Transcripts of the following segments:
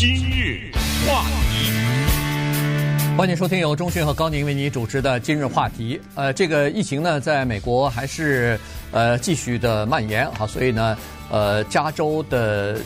今日话题，欢迎收听由钟迅和高宁为你主持的今日话题。呃，这个疫情呢，在美国还是呃继续的蔓延啊，所以呢，呃，加州的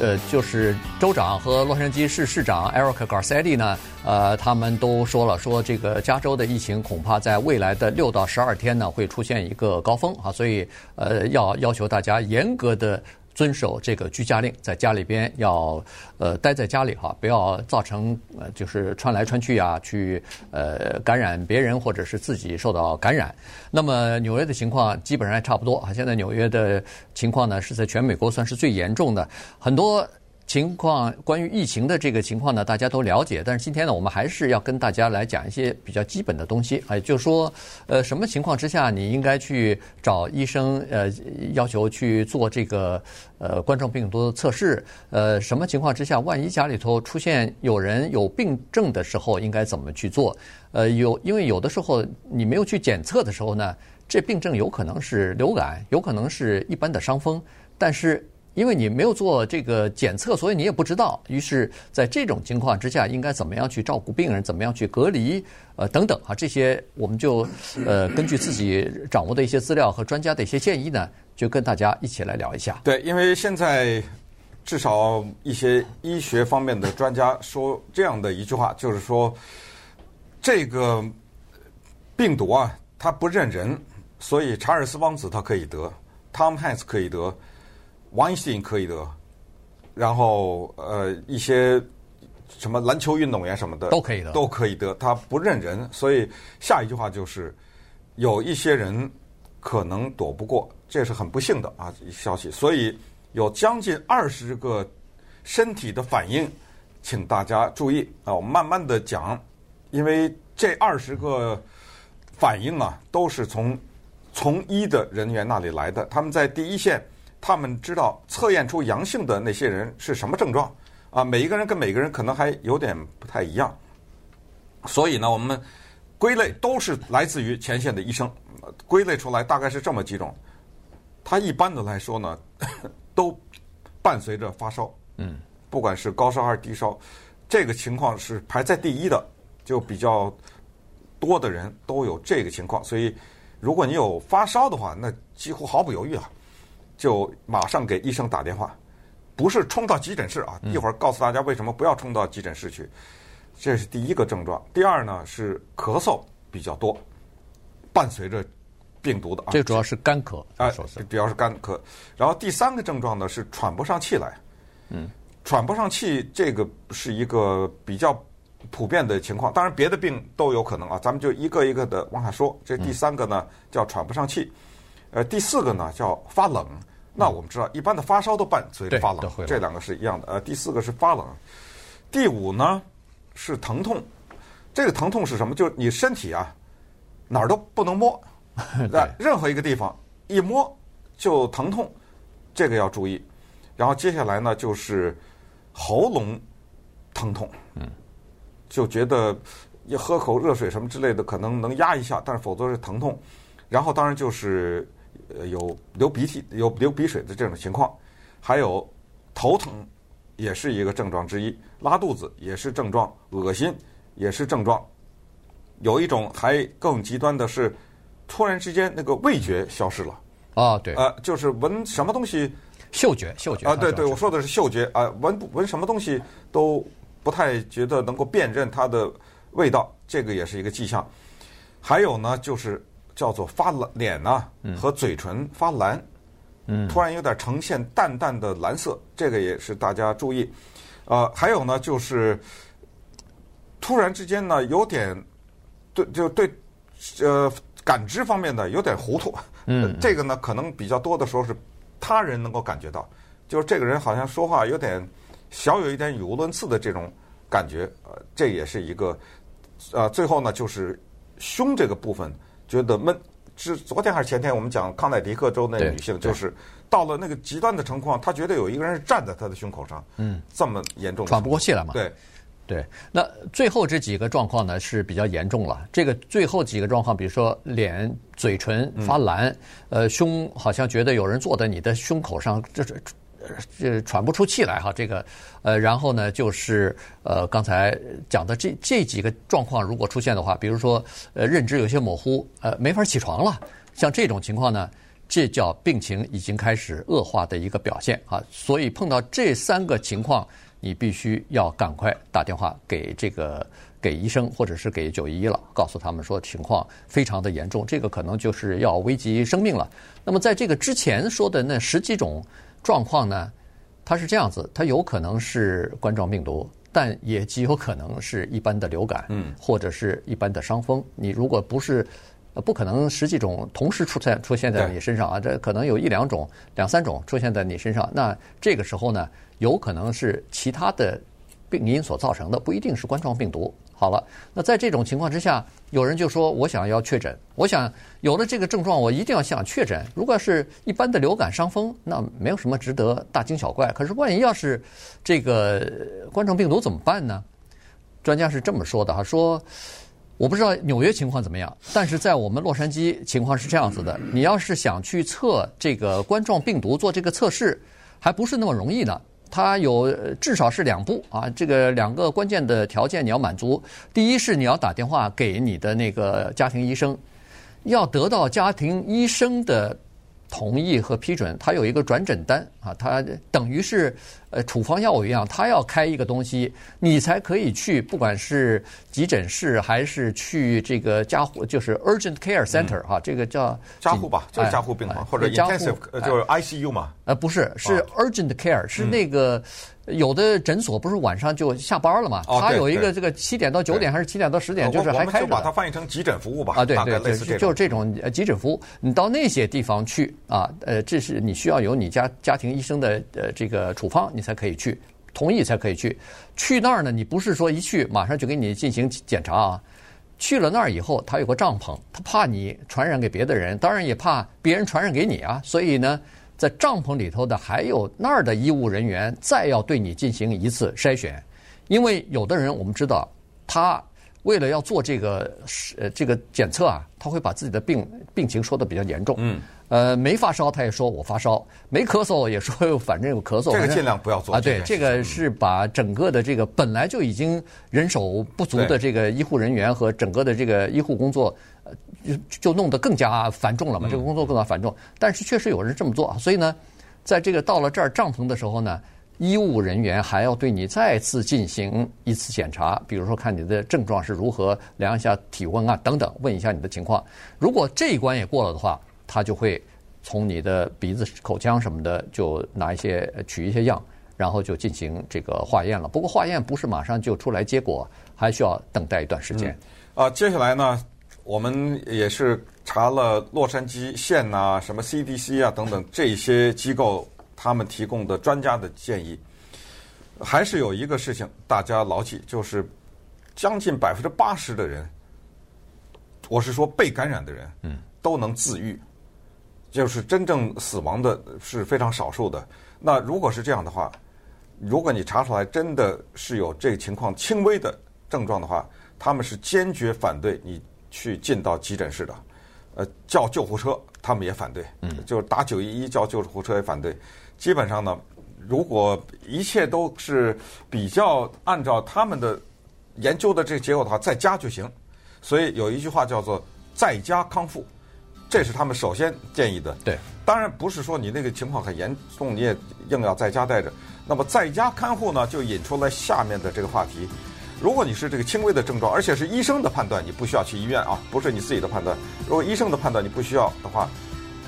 呃就是州长和洛杉矶市市长 Eric Garcetti 呢，呃，他们都说了，说这个加州的疫情恐怕在未来的六到十二天呢会出现一个高峰啊，所以呃要要求大家严格的。遵守这个居家令，在家里边要呃待在家里哈，不要造成呃就是穿来穿去啊，去呃感染别人或者是自己受到感染。那么纽约的情况基本上还差不多啊，现在纽约的情况呢是在全美国算是最严重的，很多。情况关于疫情的这个情况呢，大家都了解。但是今天呢，我们还是要跟大家来讲一些比较基本的东西。哎，就是说，呃，什么情况之下你应该去找医生？呃，要求去做这个呃冠状病毒的测试？呃，什么情况之下，万一家里头出现有人有病症的时候，应该怎么去做？呃，有，因为有的时候你没有去检测的时候呢，这病症有可能是流感，有可能是一般的伤风，但是。因为你没有做这个检测，所以你也不知道。于是，在这种情况之下，应该怎么样去照顾病人，怎么样去隔离，呃，等等啊，这些我们就呃根据自己掌握的一些资料和专家的一些建议呢，就跟大家一起来聊一下。对，因为现在至少一些医学方面的专家说这样的一句话，就是说这个病毒啊，它不认人，所以查尔斯王子他可以得，Tom Hanks 可以得。王一信可以得，然后呃一些什么篮球运动员什么的都可以得，都可以得。他不认人，所以下一句话就是有一些人可能躲不过，这是很不幸的啊消息。所以有将近二十个身体的反应，请大家注意啊，我们慢慢的讲，因为这二十个反应啊都是从从医的人员那里来的，他们在第一线。他们知道测验出阳性的那些人是什么症状啊？每一个人跟每个人可能还有点不太一样，所以呢，我们归类都是来自于前线的医生，归类出来大概是这么几种。他一般的来说呢，都伴随着发烧，嗯，不管是高烧还是低烧，这个情况是排在第一的，就比较多的人都有这个情况。所以，如果你有发烧的话，那几乎毫不犹豫啊。就马上给医生打电话，不是冲到急诊室啊！一会儿告诉大家为什么不要冲到急诊室去。这是第一个症状。第二呢是咳嗽比较多，伴随着病毒的啊。这主要是干咳啊，主要是干咳。然后第三个症状呢是喘不上气来。嗯，喘不上气这个是一个比较普遍的情况。当然别的病都有可能啊，咱们就一个一个的往下说。这第三个呢叫喘不上气，呃，第四个呢叫发冷。那我们知道，一般的发烧都伴随着发冷，这两个是一样的。呃，第四个是发冷，第五呢是疼痛。这个疼痛是什么？就是你身体啊哪儿都不能摸，在任何一个地方一摸就疼痛，这个要注意。然后接下来呢就是喉咙疼痛，嗯，就觉得一喝口热水什么之类的可能能压一下，但是否则是疼痛。然后当然就是。呃，有流鼻涕、有流鼻水的这种情况，还有头疼，也是一个症状之一；拉肚子也是症状，恶心也是症状。有一种还更极端的是，突然之间那个味觉消失了。啊，对，呃，就是闻什么东西，嗅觉，嗅觉啊，对对，我说的是嗅觉啊，闻闻什么东西都不太觉得能够辨认它的味道，这个也是一个迹象。还有呢，就是。叫做发蓝脸呐，和嘴唇发蓝，嗯，突然有点呈现淡淡的蓝色，这个也是大家注意。呃，还有呢，就是突然之间呢，有点对，就对，呃，感知方面的有点糊涂，嗯，这个呢，可能比较多的时候是他人能够感觉到，就是这个人好像说话有点小有一点语无伦次的这种感觉，呃，这也是一个，呃，最后呢，就是胸这个部分。觉得闷，是昨天还是前天？我们讲康乃狄克州那女性，就是到了那个极端的情况，她觉得有一个人是站在她的胸口上，嗯，这么严重，喘不过气来嘛？对，对。那最后这几个状况呢是比较严重了。这个最后几个状况，比如说脸、嘴唇发蓝，呃，胸好像觉得有人坐在你的胸口上，这是这喘不出气来哈，这个呃，然后呢就是呃刚才讲的这这几个状况如果出现的话，比如说呃认知有些模糊，呃没法起床了，像这种情况呢，这叫病情已经开始恶化的一个表现啊。所以碰到这三个情况，你必须要赶快打电话给这个。给医生或者是给九一一了，告诉他们说情况非常的严重，这个可能就是要危及生命了。那么在这个之前说的那十几种状况呢，它是这样子，它有可能是冠状病毒，但也极有可能是一般的流感，嗯，或者是一般的伤风。你如果不是，不可能十几种同时出现出现在你身上啊，这可能有一两种、两三种出现在你身上。那这个时候呢，有可能是其他的病因所造成的，不一定是冠状病毒。好了，那在这种情况之下，有人就说：“我想要确诊，我想有了这个症状，我一定要想确诊。如果是一般的流感伤风，那没有什么值得大惊小怪。可是万一要是这个冠状病毒怎么办呢？”专家是这么说的哈，说我不知道纽约情况怎么样，但是在我们洛杉矶情况是这样子的：你要是想去测这个冠状病毒做这个测试，还不是那么容易呢。它有至少是两步啊，这个两个关键的条件你要满足。第一是你要打电话给你的那个家庭医生，要得到家庭医生的同意和批准，他有一个转诊单啊，他等于是呃处方药物一样，他要开一个东西，你才可以去，不管是急诊室还是去这个加护，就是 urgent care center 啊，这个叫加护吧，就是加护病房、哎、或者 intensive 就是 ICU 嘛。呃，不是，是 urgent care，、哦、是那个。嗯有的诊所不是晚上就下班了嘛？他有一个这个七点到九点还是七点到十点，就是还开着。就把它翻译成急诊服务吧。啊，对对对，就是这种急诊服务。你到那些地方去啊，呃，这是你需要有你家家庭医生的呃这个处方，你才可以去，同意才可以去。去那儿呢，你不是说一去马上就给你进行检查啊。去了那儿以后，他有个帐篷，他怕你传染给别的人，当然也怕别人传染给你啊。所以呢。在帐篷里头的还有那儿的医务人员，再要对你进行一次筛选，因为有的人我们知道，他为了要做这个呃这个检测啊，他会把自己的病病情说的比较严重。嗯。呃，没发烧他也说我发烧，没咳嗽也说 反正有咳嗽。这个尽量不要做啊。对，这个是把整个的这个本来就已经人手不足的这个医护人员和整个的这个医护工作。就就弄得更加繁重了嘛，这个工作更加繁重。但是确实有人这么做，所以呢，在这个到了这儿帐篷的时候呢，医务人员还要对你再次进行一次检查，比如说看你的症状是如何，量一下体温啊等等，问一下你的情况。如果这一关也过了的话，他就会从你的鼻子、口腔什么的就拿一些取一些样，然后就进行这个化验了。不过化验不是马上就出来结果，还需要等待一段时间。啊、嗯，接下来呢？我们也是查了洛杉矶县呐、啊、什么 CDC 啊等等这些机构他们提供的专家的建议，还是有一个事情大家牢记，就是将近百分之八十的人，我是说被感染的人，嗯，都能自愈，就是真正死亡的是非常少数的。那如果是这样的话，如果你查出来真的是有这个情况轻微的症状的话，他们是坚决反对你。去进到急诊室的，呃，叫救护车，他们也反对，嗯，就是打九一一叫救护车也反对。基本上呢，如果一切都是比较按照他们的研究的这个结果的话，在家就行。所以有一句话叫做“在家康复”，这是他们首先建议的。对，当然不是说你那个情况很严重，你也硬要在家待着。那么在家看护呢，就引出了下面的这个话题。如果你是这个轻微的症状，而且是医生的判断，你不需要去医院啊，不是你自己的判断。如果医生的判断你不需要的话，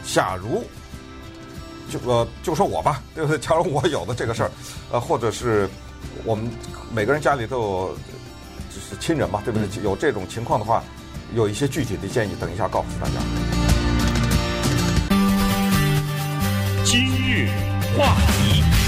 假如就呃就说我吧，对不对？假如我有的这个事儿，呃，或者是我们每个人家里都有就是亲人嘛，对不对？有这种情况的话，有一些具体的建议，等一下告诉大家。今日话题。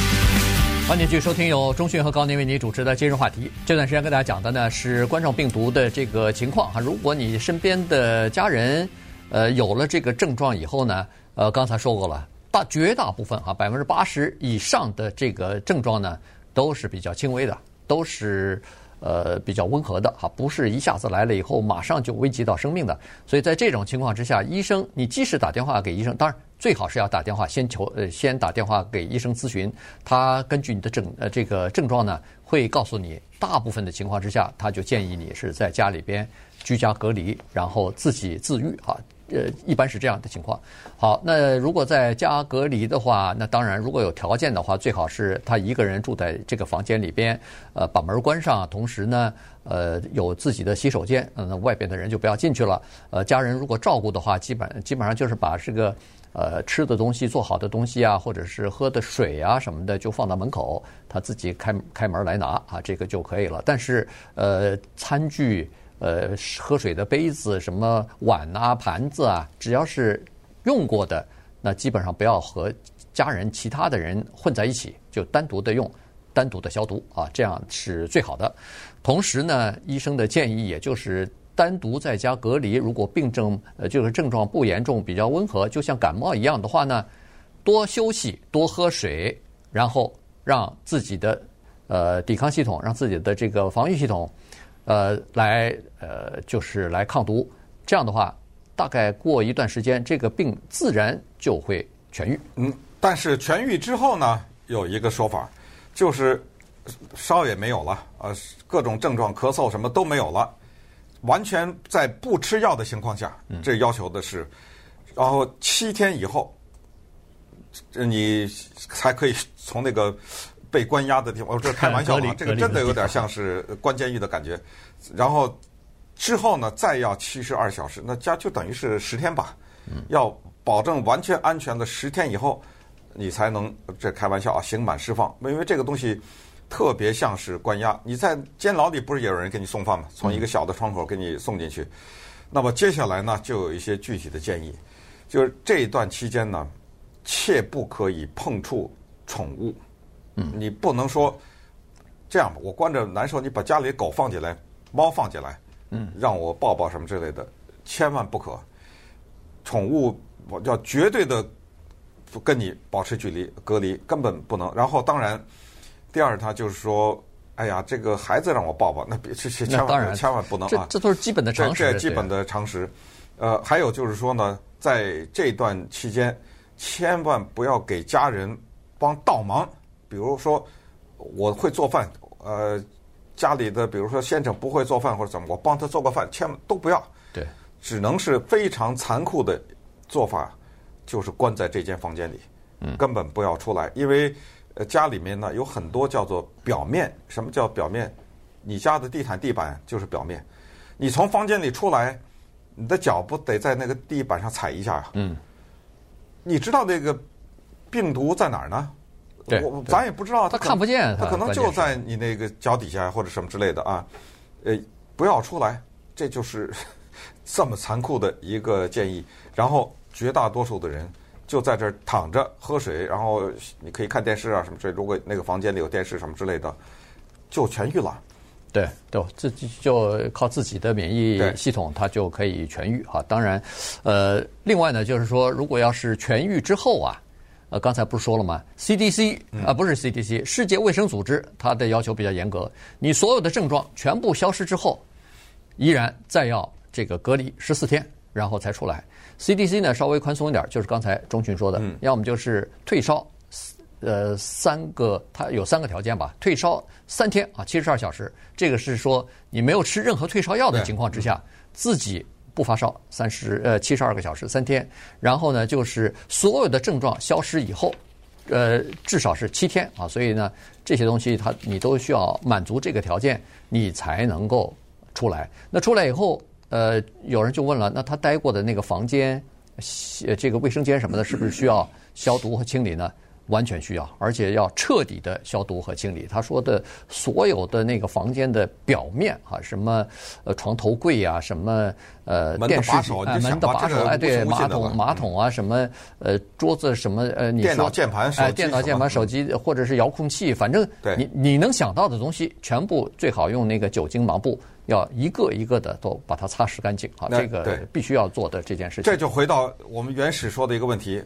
欢迎继续收听由中讯和高宁为你主持的今日话题。这段时间跟大家讲的呢是冠状病毒的这个情况哈。如果你身边的家人呃有了这个症状以后呢，呃刚才说过了，大绝大部分啊百分之八十以上的这个症状呢都是比较轻微的，都是呃比较温和的哈，不是一下子来了以后马上就危及到生命的。所以在这种情况之下，医生你即使打电话给医生，当然。最好是要打电话先求呃先打电话给医生咨询，他根据你的症呃这个症状呢，会告诉你大部分的情况之下，他就建议你是在家里边居家隔离，然后自己自愈啊。呃，一般是这样的情况。好，那如果在家隔离的话，那当然如果有条件的话，最好是他一个人住在这个房间里边，呃，把门关上，同时呢，呃，有自己的洗手间，嗯，那外边的人就不要进去了。呃，家人如果照顾的话，基本基本上就是把这个呃吃的东西、做好的东西啊，或者是喝的水啊什么的，就放到门口，他自己开开门来拿啊，这个就可以了。但是呃，餐具。呃，喝水的杯子、什么碗啊、盘子啊，只要是用过的，那基本上不要和家人其他的人混在一起，就单独的用，单独的消毒啊，这样是最好的。同时呢，医生的建议也就是单独在家隔离，如果病症呃就是症状不严重、比较温和，就像感冒一样的话呢，多休息、多喝水，然后让自己的呃抵抗系统、让自己的这个防御系统。呃，来呃，就是来抗毒，这样的话，大概过一段时间，这个病自然就会痊愈。嗯，但是痊愈之后呢，有一个说法，就是烧也没有了，呃，各种症状、咳嗽什么都没有了，完全在不吃药的情况下，这要求的是，然后七天以后，你才可以从那个。被关押的地方，我这开玩笑啊，这个真的有点像是关监狱的感觉。然后之后呢，再要七十二小时，那加就等于是十天吧。要保证完全安全的十天以后，你才能这开玩笑啊，刑满释放。因为这个东西特别像是关押。你在监牢里不是也有人给你送饭吗？从一个小的窗口给你送进去。那么接下来呢，就有一些具体的建议，就是这一段期间呢，切不可以碰触宠物。嗯，你不能说这样吧？我关着难受，你把家里狗放进来，猫放进来，嗯，让我抱抱什么之类的，千万不可。宠物我要绝对的跟你保持距离隔离，根本不能。然后当然，第二他就是说，哎呀，这个孩子让我抱抱，那别这千万千万不能啊！这这都是基本的常识，这基本的常识。呃，还有就是说呢，在这段期间，千万不要给家人帮倒忙。比如说，我会做饭，呃，家里的比如说先生不会做饭或者怎么，我帮他做个饭，千万都不要。对，只能是非常残酷的做法，就是关在这间房间里，嗯，根本不要出来，因为呃家里面呢有很多叫做表面。什么叫表面？你家的地毯、地板就是表面。你从房间里出来，你的脚不得在那个地板上踩一下啊？嗯，你知道那个病毒在哪儿呢？对，我咱也不知道，他看不见，他可能就在你那个脚底下或者什么之类的啊，呃，不要出来，这就是 这么残酷的一个建议。然后绝大多数的人就在这儿躺着喝水，然后你可以看电视啊什么之类。如果那个房间里有电视什么之类的，就痊愈了。对，对，自己就靠自己的免疫系统，它就可以痊愈哈。当然，呃，另外呢，就是说，如果要是痊愈之后啊。呃，刚才不是说了吗？CDC 啊，不是 CDC，世界卫生组织，它的要求比较严格。你所有的症状全部消失之后，依然再要这个隔离十四天，然后才出来。CDC 呢稍微宽松一点，就是刚才钟群说的，要么就是退烧，呃，三个，它有三个条件吧，退烧三天啊，七十二小时。这个是说你没有吃任何退烧药的情况之下，自己。不发烧三十呃七十二个小时三天，然后呢就是所有的症状消失以后，呃至少是七天啊，所以呢这些东西它你都需要满足这个条件，你才能够出来。那出来以后，呃有人就问了，那他待过的那个房间，这个卫生间什么的，是不是需要消毒和清理呢？完全需要，而且要彻底的消毒和清理。他说的所有的那个房间的表面啊，什么呃床头柜啊，什么呃电视啊，门的把手，哎，对，马桶马桶啊，什么呃桌子什么呃，你说电脑键盘、哎，电脑键盘、手机或者是遥控器，反正你你能想到的东西，全部最好用那个酒精抹布，要一个一个的都把它擦拭干净啊。这个必须要做的这件事情。这就回到我们原始说的一个问题，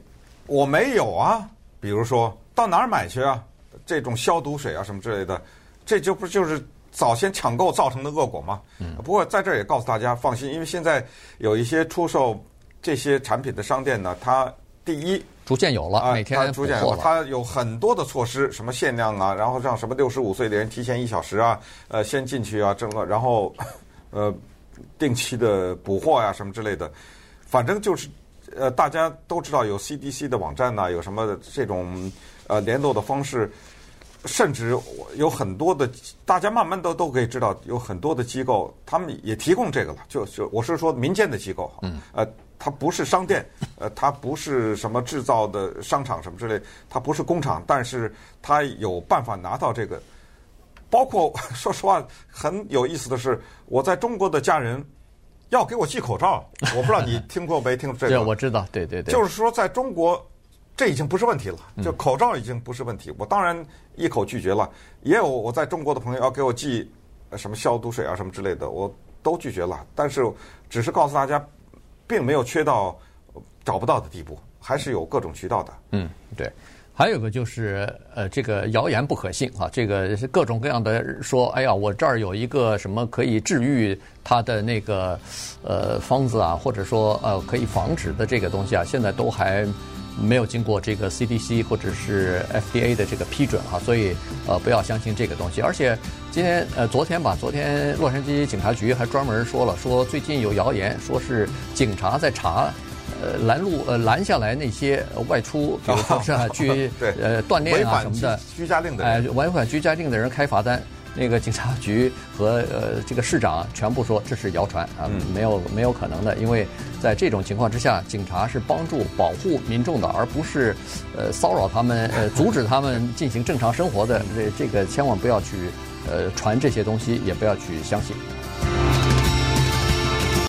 我没有啊。比如说到哪儿买去啊？这种消毒水啊什么之类的，这就不就是早先抢购造成的恶果吗？嗯。不过在这儿也告诉大家放心，因为现在有一些出售这些产品的商店呢，它第一，逐渐有了，每天逐渐有了，它有很多的措施，什么限量啊，然后让什么六十五岁的人提前一小时啊，呃，先进去啊，整个，然后呃，定期的补货呀、啊，什么之类的，反正就是呃，大家都知道有 CDC 的网站呐、啊，有什么这种呃联络的方式。甚至有很多的，大家慢慢都都可以知道，有很多的机构，他们也提供这个了。就就我是说民间的机构，嗯，呃，它不是商店，呃，它不是什么制造的商场什么之类，它不是工厂，但是它有办法拿到这个。包括 说实话，很有意思的是，我在中国的家人要给我寄口罩，我不知道你听过没听过这个？对，我知道，对对对，就是说在中国。这已经不是问题了，就口罩已经不是问题。我当然一口拒绝了，也有我在中国的朋友要给我寄什么消毒水啊什么之类的，我都拒绝了。但是只是告诉大家，并没有缺到找不到的地步，还是有各种渠道的。嗯，对。还有个就是呃，这个谣言不可信啊，这个各种各样的说，哎呀，我这儿有一个什么可以治愈他的那个呃方子啊，或者说呃可以防止的这个东西啊，现在都还。没有经过这个 CDC 或者是 FDA 的这个批准啊，所以呃不要相信这个东西。而且今天呃昨天吧，昨天洛杉矶警察局还专门说了，说最近有谣言说是警察在查呃拦路呃拦下来那些外出，比如说是 去呃锻炼啊什么的居家令的人，哎违反居家令的人开罚单。那个警察局和呃这个市长全部说这是谣传啊，没有没有可能的，因为在这种情况之下，警察是帮助保护民众的，而不是呃骚扰他们呃阻止他们进行正常生活的。这这个千万不要去呃传这些东西，也不要去相信。